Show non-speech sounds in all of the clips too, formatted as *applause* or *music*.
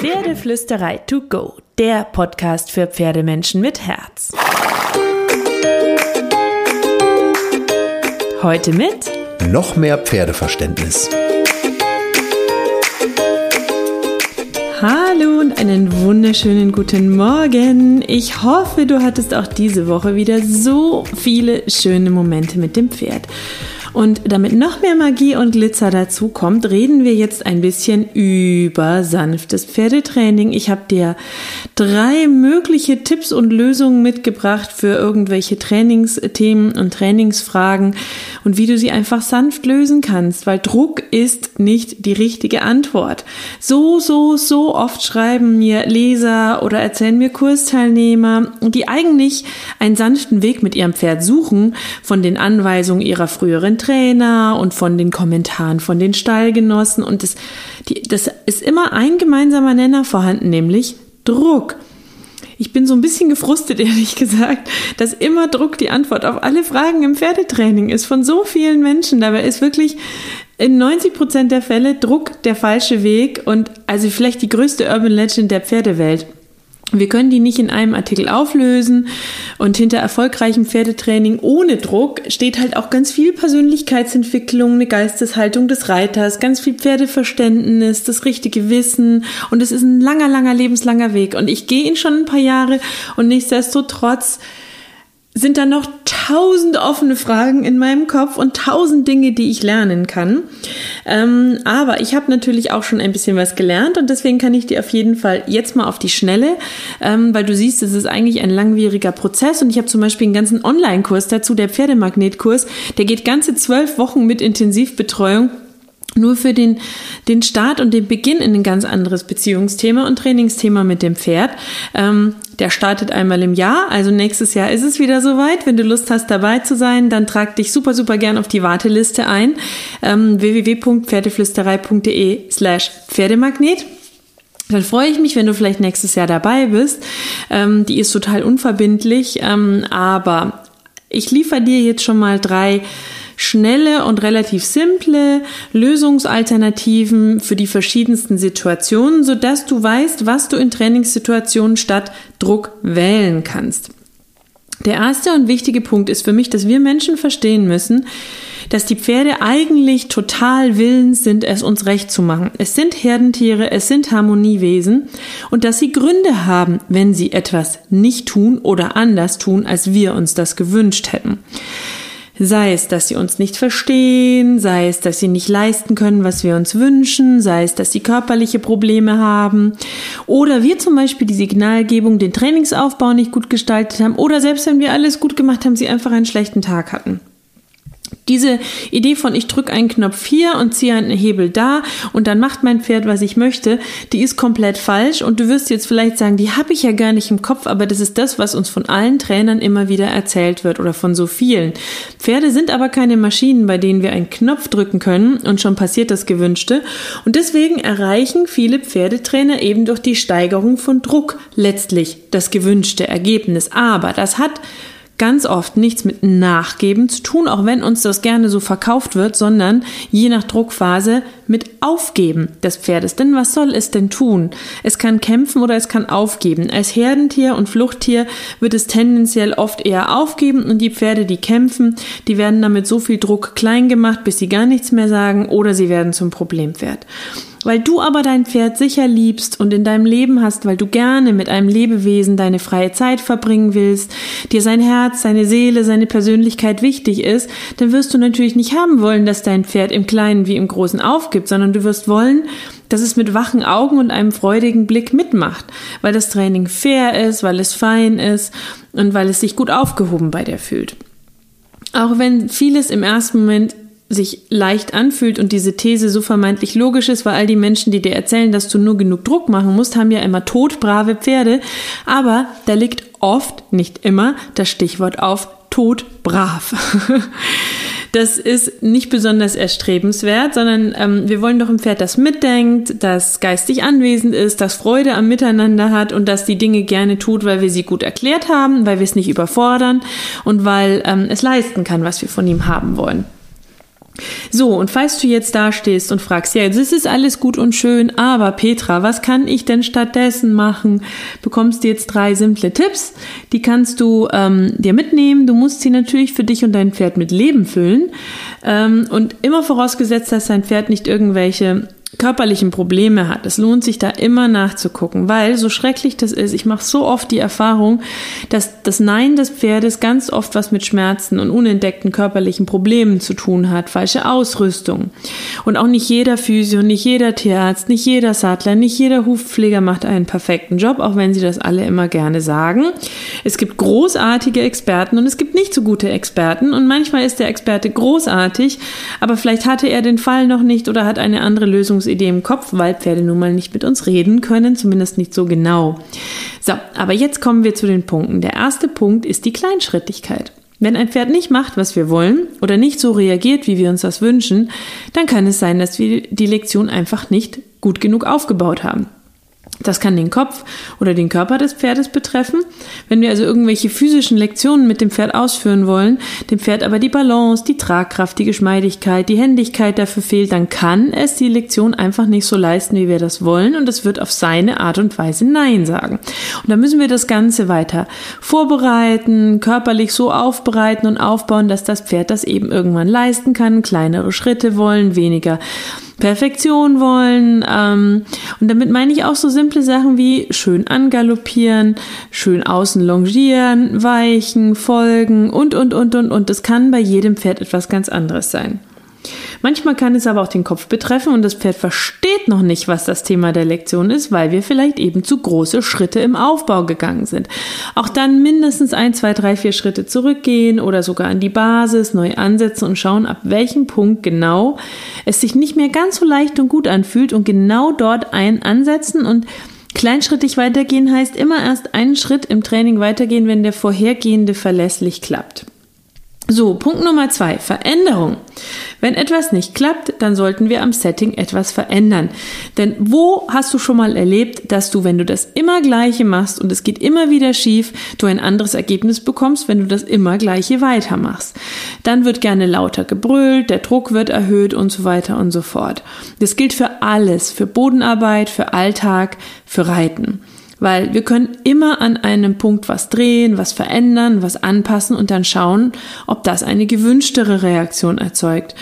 Pferdeflüsterei to go, der Podcast für Pferdemenschen mit Herz. Heute mit noch mehr Pferdeverständnis. Hallo und einen wunderschönen guten Morgen. Ich hoffe, du hattest auch diese Woche wieder so viele schöne Momente mit dem Pferd. Und damit noch mehr Magie und Glitzer dazu kommt, reden wir jetzt ein bisschen über sanftes Pferdetraining. Ich habe dir drei mögliche Tipps und Lösungen mitgebracht für irgendwelche Trainingsthemen und Trainingsfragen und wie du sie einfach sanft lösen kannst, weil Druck ist nicht die richtige Antwort. So, so, so oft schreiben mir Leser oder erzählen mir Kursteilnehmer, die eigentlich einen sanften Weg mit ihrem Pferd suchen, von den Anweisungen ihrer früheren Trainer und von den Kommentaren von den Stallgenossen. Und das, die, das ist immer ein gemeinsamer Nenner vorhanden, nämlich Druck. Ich bin so ein bisschen gefrustet, *laughs* ehrlich gesagt, dass immer Druck die Antwort auf alle Fragen im Pferdetraining ist von so vielen Menschen. Dabei ist wirklich in 90 Prozent der Fälle Druck der falsche Weg und also vielleicht die größte Urban Legend der Pferdewelt. Wir können die nicht in einem Artikel auflösen und hinter erfolgreichem Pferdetraining ohne Druck steht halt auch ganz viel Persönlichkeitsentwicklung, eine Geisteshaltung des Reiters, ganz viel Pferdeverständnis, das richtige Wissen und es ist ein langer, langer, lebenslanger Weg. Und ich gehe ihn schon ein paar Jahre und nichtsdestotrotz sind da noch tausend offene Fragen in meinem Kopf und tausend Dinge, die ich lernen kann. Ähm, aber ich habe natürlich auch schon ein bisschen was gelernt und deswegen kann ich dir auf jeden Fall jetzt mal auf die Schnelle, ähm, weil du siehst, es ist eigentlich ein langwieriger Prozess und ich habe zum Beispiel einen ganzen Online-Kurs dazu, der Pferdemagnetkurs, der geht ganze zwölf Wochen mit Intensivbetreuung nur für den, den Start und den Beginn in ein ganz anderes Beziehungsthema und Trainingsthema mit dem Pferd. Ähm, der startet einmal im Jahr, also nächstes Jahr ist es wieder soweit. Wenn du Lust hast, dabei zu sein, dann trag dich super, super gern auf die Warteliste ein. Ähm, www.pferdeflüsterei.de slash Pferdemagnet. Dann freue ich mich, wenn du vielleicht nächstes Jahr dabei bist. Ähm, die ist total unverbindlich, ähm, aber ich liefere dir jetzt schon mal drei schnelle und relativ simple Lösungsalternativen für die verschiedensten Situationen, sodass du weißt, was du in Trainingssituationen statt Druck wählen kannst. Der erste und wichtige Punkt ist für mich, dass wir Menschen verstehen müssen, dass die Pferde eigentlich total willens sind, es uns recht zu machen. Es sind Herdentiere, es sind Harmoniewesen und dass sie Gründe haben, wenn sie etwas nicht tun oder anders tun, als wir uns das gewünscht hätten. Sei es, dass sie uns nicht verstehen, sei es, dass sie nicht leisten können, was wir uns wünschen, sei es, dass sie körperliche Probleme haben oder wir zum Beispiel die Signalgebung, den Trainingsaufbau nicht gut gestaltet haben oder selbst wenn wir alles gut gemacht haben, sie einfach einen schlechten Tag hatten. Diese Idee von ich drücke einen Knopf hier und ziehe einen Hebel da und dann macht mein Pferd, was ich möchte, die ist komplett falsch und du wirst jetzt vielleicht sagen, die habe ich ja gar nicht im Kopf, aber das ist das, was uns von allen Trainern immer wieder erzählt wird oder von so vielen. Pferde sind aber keine Maschinen, bei denen wir einen Knopf drücken können und schon passiert das Gewünschte und deswegen erreichen viele Pferdetrainer eben durch die Steigerung von Druck letztlich das gewünschte Ergebnis. Aber das hat ganz oft nichts mit Nachgeben zu tun, auch wenn uns das gerne so verkauft wird, sondern je nach Druckphase mit Aufgeben des Pferdes. Denn was soll es denn tun? Es kann kämpfen oder es kann aufgeben. Als Herdentier und Fluchttier wird es tendenziell oft eher aufgeben und die Pferde, die kämpfen, die werden damit so viel Druck klein gemacht, bis sie gar nichts mehr sagen oder sie werden zum Problempferd. Weil du aber dein Pferd sicher liebst und in deinem Leben hast, weil du gerne mit einem Lebewesen deine freie Zeit verbringen willst, dir sein Herz, seine Seele, seine Persönlichkeit wichtig ist, dann wirst du natürlich nicht haben wollen, dass dein Pferd im Kleinen wie im Großen aufgibt, sondern du wirst wollen, dass es mit wachen Augen und einem freudigen Blick mitmacht, weil das Training fair ist, weil es fein ist und weil es sich gut aufgehoben bei dir fühlt. Auch wenn vieles im ersten Moment sich leicht anfühlt und diese These so vermeintlich logisch ist, weil all die Menschen, die dir erzählen, dass du nur genug Druck machen musst, haben ja immer todbrave Pferde. Aber da liegt oft, nicht immer, das Stichwort auf todbrav. *laughs* Das ist nicht besonders erstrebenswert, sondern ähm, wir wollen doch ein Pferd, das mitdenkt, das geistig anwesend ist, das Freude am Miteinander hat und das die Dinge gerne tut, weil wir sie gut erklärt haben, weil wir es nicht überfordern und weil ähm, es leisten kann, was wir von ihm haben wollen. So, und falls du jetzt da stehst und fragst, ja, das ist alles gut und schön, aber Petra, was kann ich denn stattdessen machen? Bekommst du jetzt drei simple Tipps, die kannst du ähm, dir mitnehmen. Du musst sie natürlich für dich und dein Pferd mit Leben füllen. Ähm, und immer vorausgesetzt, dass dein Pferd nicht irgendwelche körperlichen Probleme hat. Es lohnt sich da immer nachzugucken, weil so schrecklich das ist, ich mache so oft die Erfahrung, dass das Nein des Pferdes ganz oft was mit Schmerzen und unentdeckten körperlichen Problemen zu tun hat, falsche Ausrüstung. Und auch nicht jeder Physio, nicht jeder Tierarzt, nicht jeder Sattler, nicht jeder Hufpfleger macht einen perfekten Job, auch wenn sie das alle immer gerne sagen. Es gibt großartige Experten und es gibt nicht so gute Experten und manchmal ist der Experte großartig, aber vielleicht hatte er den Fall noch nicht oder hat eine andere Lösung Lösungsidee im Kopf, weil Pferde nun mal nicht mit uns reden können, zumindest nicht so genau. So, aber jetzt kommen wir zu den Punkten. Der erste Punkt ist die Kleinschrittigkeit. Wenn ein Pferd nicht macht, was wir wollen oder nicht so reagiert, wie wir uns das wünschen, dann kann es sein, dass wir die Lektion einfach nicht gut genug aufgebaut haben. Das kann den Kopf oder den Körper des Pferdes betreffen. Wenn wir also irgendwelche physischen Lektionen mit dem Pferd ausführen wollen, dem Pferd aber die Balance, die Tragkraft, die Geschmeidigkeit, die Händigkeit dafür fehlt, dann kann es die Lektion einfach nicht so leisten, wie wir das wollen und es wird auf seine Art und Weise Nein sagen. Und da müssen wir das Ganze weiter vorbereiten, körperlich so aufbereiten und aufbauen, dass das Pferd das eben irgendwann leisten kann, kleinere Schritte wollen, weniger Perfektion wollen. Ähm, und damit meine ich auch so simple Sachen wie schön angaloppieren, schön außen longieren, weichen, folgen und, und, und, und, und. Das kann bei jedem Pferd etwas ganz anderes sein. Manchmal kann es aber auch den Kopf betreffen und das Pferd versteht noch nicht, was das Thema der Lektion ist, weil wir vielleicht eben zu große Schritte im Aufbau gegangen sind. Auch dann mindestens ein, zwei, drei, vier Schritte zurückgehen oder sogar an die Basis neu ansetzen und schauen, ab welchem Punkt genau es sich nicht mehr ganz so leicht und gut anfühlt und genau dort ein ansetzen und Kleinschrittig weitergehen heißt immer erst einen Schritt im Training weitergehen, wenn der vorhergehende verlässlich klappt. So, Punkt Nummer zwei, Veränderung. Wenn etwas nicht klappt, dann sollten wir am Setting etwas verändern. Denn wo hast du schon mal erlebt, dass du, wenn du das immer gleiche machst und es geht immer wieder schief, du ein anderes Ergebnis bekommst, wenn du das immer gleiche weitermachst? Dann wird gerne lauter gebrüllt, der Druck wird erhöht und so weiter und so fort. Das gilt für alles, für Bodenarbeit, für Alltag, für Reiten. Weil wir können immer an einem Punkt was drehen, was verändern, was anpassen und dann schauen, ob das eine gewünschtere Reaktion erzeugt.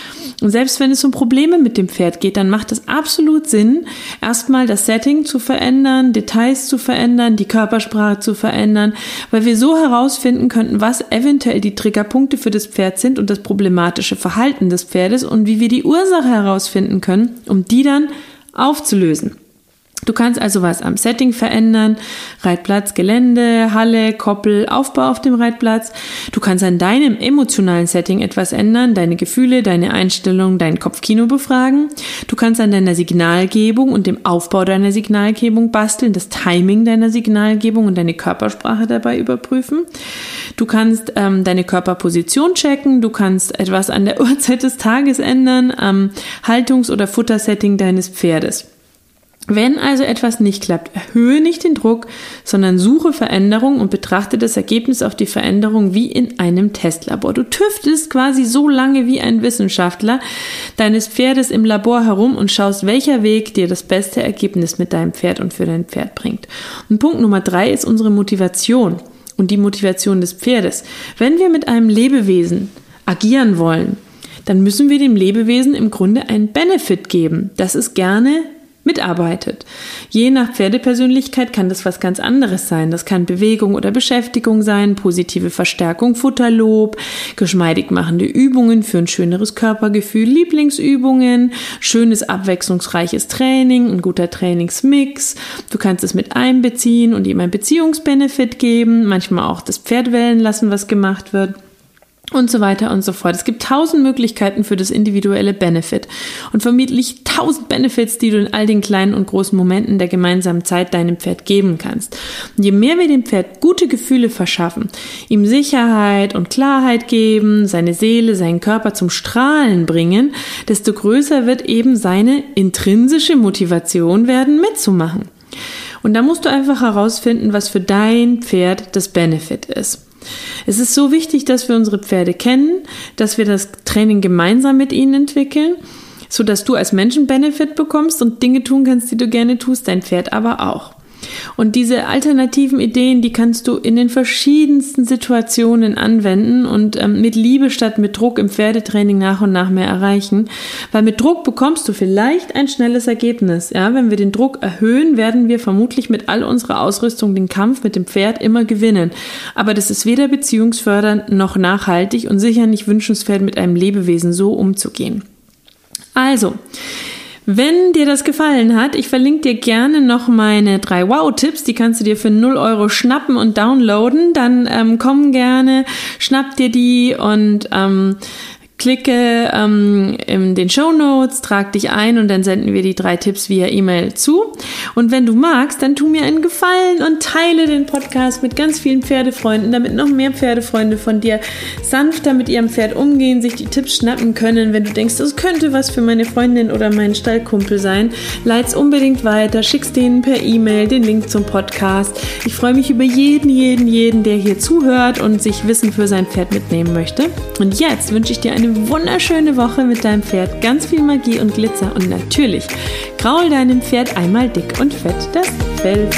Und selbst wenn es um Probleme mit dem Pferd geht, dann macht es absolut Sinn, erstmal das Setting zu verändern, Details zu verändern, die Körpersprache zu verändern, weil wir so herausfinden könnten, was eventuell die Triggerpunkte für das Pferd sind und das problematische Verhalten des Pferdes und wie wir die Ursache herausfinden können, um die dann aufzulösen. Du kannst also was am Setting verändern, Reitplatz, Gelände, Halle, Koppel, Aufbau auf dem Reitplatz. Du kannst an deinem emotionalen Setting etwas ändern, deine Gefühle, deine Einstellung, dein Kopfkino befragen. Du kannst an deiner Signalgebung und dem Aufbau deiner Signalgebung basteln, das Timing deiner Signalgebung und deine Körpersprache dabei überprüfen. Du kannst ähm, deine Körperposition checken, du kannst etwas an der *laughs* Uhrzeit des Tages ändern, am Haltungs- oder Futtersetting deines Pferdes. Wenn also etwas nicht klappt, erhöhe nicht den Druck, sondern suche Veränderung und betrachte das Ergebnis auf die Veränderung wie in einem Testlabor. Du tüftelst quasi so lange wie ein Wissenschaftler deines Pferdes im Labor herum und schaust, welcher Weg dir das beste Ergebnis mit deinem Pferd und für dein Pferd bringt. Und Punkt Nummer drei ist unsere Motivation und die Motivation des Pferdes. Wenn wir mit einem Lebewesen agieren wollen, dann müssen wir dem Lebewesen im Grunde einen Benefit geben, dass es gerne mitarbeitet. Je nach Pferdepersönlichkeit kann das was ganz anderes sein. Das kann Bewegung oder Beschäftigung sein, positive Verstärkung, Futterlob, geschmeidig machende Übungen für ein schöneres Körpergefühl, Lieblingsübungen, schönes abwechslungsreiches Training, ein guter Trainingsmix. Du kannst es mit einbeziehen und ihm ein Beziehungsbenefit geben, manchmal auch das Pferd wählen lassen, was gemacht wird und so weiter und so fort. Es gibt tausend Möglichkeiten für das individuelle Benefit und vermutlich tausend Benefits, die du in all den kleinen und großen Momenten der gemeinsamen Zeit deinem Pferd geben kannst. Und je mehr wir dem Pferd gute Gefühle verschaffen, ihm Sicherheit und Klarheit geben, seine Seele, seinen Körper zum Strahlen bringen, desto größer wird eben seine intrinsische Motivation werden, mitzumachen. Und da musst du einfach herausfinden, was für dein Pferd das Benefit ist. Es ist so wichtig, dass wir unsere Pferde kennen, dass wir das Training gemeinsam mit ihnen entwickeln, so dass du als Menschen Benefit bekommst und Dinge tun kannst, die du gerne tust, dein Pferd aber auch. Und diese alternativen Ideen, die kannst du in den verschiedensten Situationen anwenden und ähm, mit Liebe statt mit Druck im Pferdetraining nach und nach mehr erreichen. Weil mit Druck bekommst du vielleicht ein schnelles Ergebnis. Ja, wenn wir den Druck erhöhen, werden wir vermutlich mit all unserer Ausrüstung den Kampf mit dem Pferd immer gewinnen. Aber das ist weder beziehungsfördernd noch nachhaltig und sicher nicht wünschenswert, mit einem Lebewesen so umzugehen. Also, wenn dir das gefallen hat, ich verlinke dir gerne noch meine drei Wow-Tipps, die kannst du dir für 0 Euro schnappen und downloaden. Dann ähm, komm gerne, schnapp dir die und ähm, Klicke ähm, in den Show Notes, trag dich ein und dann senden wir die drei Tipps via E-Mail zu. Und wenn du magst, dann tu mir einen Gefallen und teile den Podcast mit ganz vielen Pferdefreunden, damit noch mehr Pferdefreunde von dir sanfter mit ihrem Pferd umgehen, sich die Tipps schnappen können. Wenn du denkst, das könnte was für meine Freundin oder meinen Stallkumpel sein, leit's unbedingt weiter, schick's denen per E-Mail den Link zum Podcast. Ich freue mich über jeden, jeden, jeden, der hier zuhört und sich Wissen für sein Pferd mitnehmen möchte. Und jetzt wünsche ich dir eine eine wunderschöne Woche mit deinem Pferd, ganz viel Magie und Glitzer und natürlich graul deinem Pferd einmal dick und fett das Fell.